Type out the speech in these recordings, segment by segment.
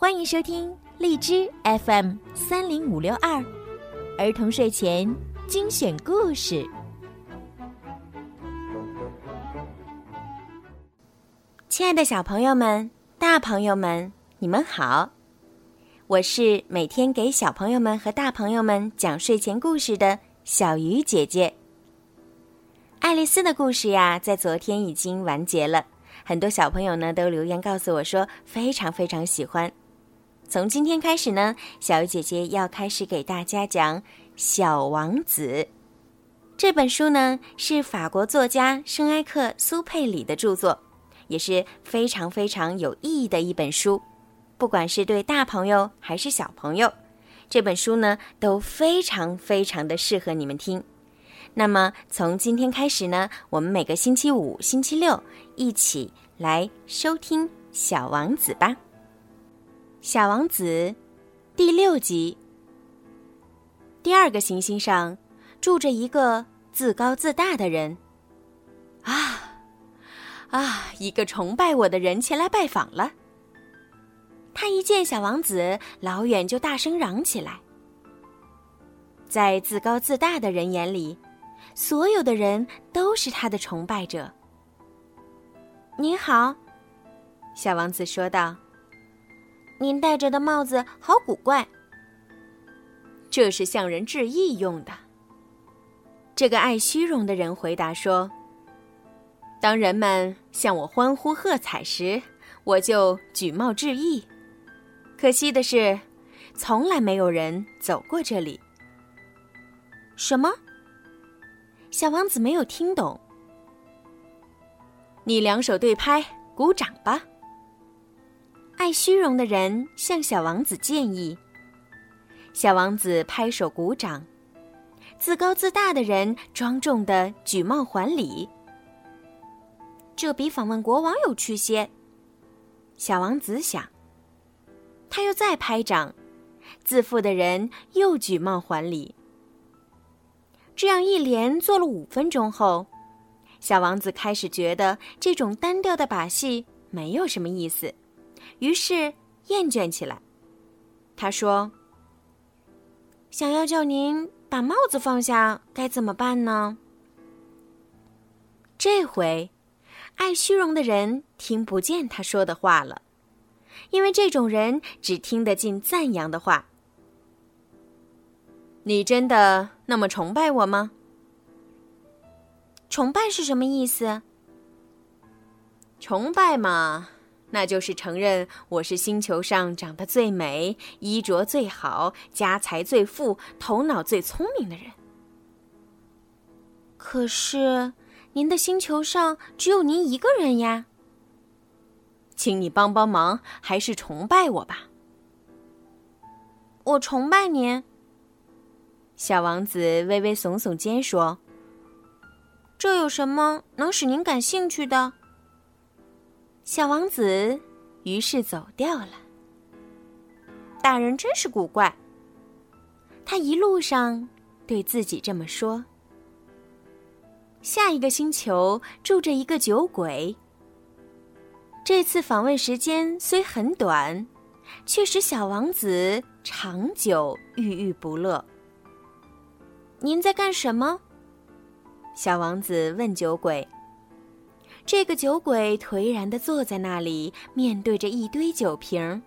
欢迎收听荔枝 FM 三零五六二儿童睡前精选故事。亲爱的小朋友们、大朋友们，你们好！我是每天给小朋友们和大朋友们讲睡前故事的小鱼姐姐。爱丽丝的故事呀，在昨天已经完结了，很多小朋友呢都留言告诉我说非常非常喜欢。从今天开始呢，小鱼姐姐要开始给大家讲《小王子》这本书呢，是法国作家圣埃克苏佩里的著作，也是非常非常有意义的一本书。不管是对大朋友还是小朋友，这本书呢都非常非常的适合你们听。那么从今天开始呢，我们每个星期五、星期六一起来收听《小王子》吧。小王子，第六集。第二个行星上住着一个自高自大的人。啊，啊！一个崇拜我的人前来拜访了。他一见小王子，老远就大声嚷起来。在自高自大的人眼里，所有的人都是他的崇拜者。您好，小王子说道。您戴着的帽子好古怪。这是向人致意用的。这个爱虚荣的人回答说：“当人们向我欢呼喝彩时，我就举帽致意。可惜的是，从来没有人走过这里。”什么？小王子没有听懂。你两手对拍，鼓掌吧。爱虚荣的人向小王子建议。小王子拍手鼓掌，自高自大的人庄重的举帽还礼。这比访问国王有趣些。小王子想。他又再拍掌，自负的人又举帽还礼。这样一连做了五分钟后，小王子开始觉得这种单调的把戏没有什么意思。于是厌倦起来，他说：“想要叫您把帽子放下，该怎么办呢？”这回，爱虚荣的人听不见他说的话了，因为这种人只听得进赞扬的话。你真的那么崇拜我吗？崇拜是什么意思？崇拜嘛。那就是承认我是星球上长得最美、衣着最好、家财最富、头脑最聪明的人。可是，您的星球上只有您一个人呀。请你帮帮忙，还是崇拜我吧。我崇拜您。小王子微微耸耸肩说：“这有什么能使您感兴趣的？”小王子于是走掉了。大人真是古怪。他一路上对自己这么说。下一个星球住着一个酒鬼。这次访问时间虽很短，却使小王子长久郁郁不乐。您在干什么？小王子问酒鬼。这个酒鬼颓然的坐在那里，面对着一堆酒瓶，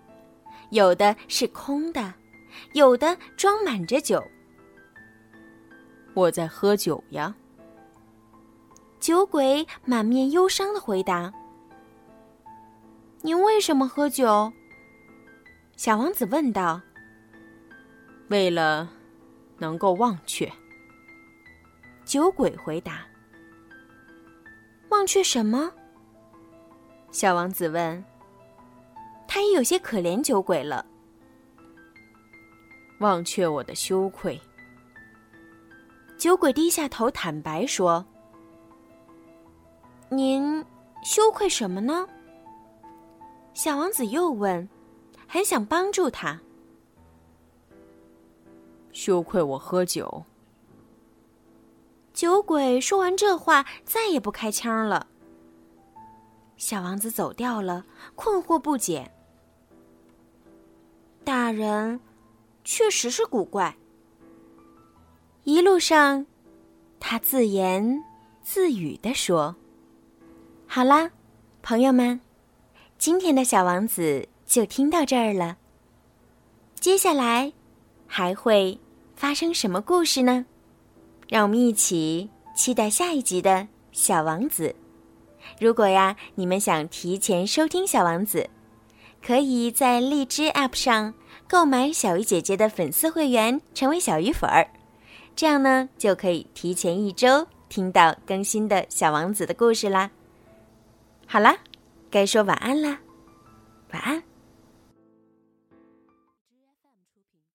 有的是空的，有的装满着酒。我在喝酒呀。酒鬼满面忧伤的回答：“您为什么喝酒？”小王子问道。“为了能够忘却。”酒鬼回答。忘却什么？小王子问。他也有些可怜酒鬼了。忘却我的羞愧。酒鬼低下头，坦白说：“您羞愧什么呢？”小王子又问，很想帮助他。羞愧我喝酒。酒鬼说完这话，再也不开腔了。小王子走掉了，困惑不解。大人确实是古怪。一路上，他自言自语地说：“好啦，朋友们，今天的小王子就听到这儿了。接下来还会发生什么故事呢？让我们一起期待下一集的《小王子》。如果呀，你们想提前收听《小王子》，可以在荔枝 App 上购买小鱼姐姐的粉丝会员，成为小鱼粉儿。”这样呢，就可以提前一周听到更新的小王子的故事啦。好啦，该说晚安啦，晚安。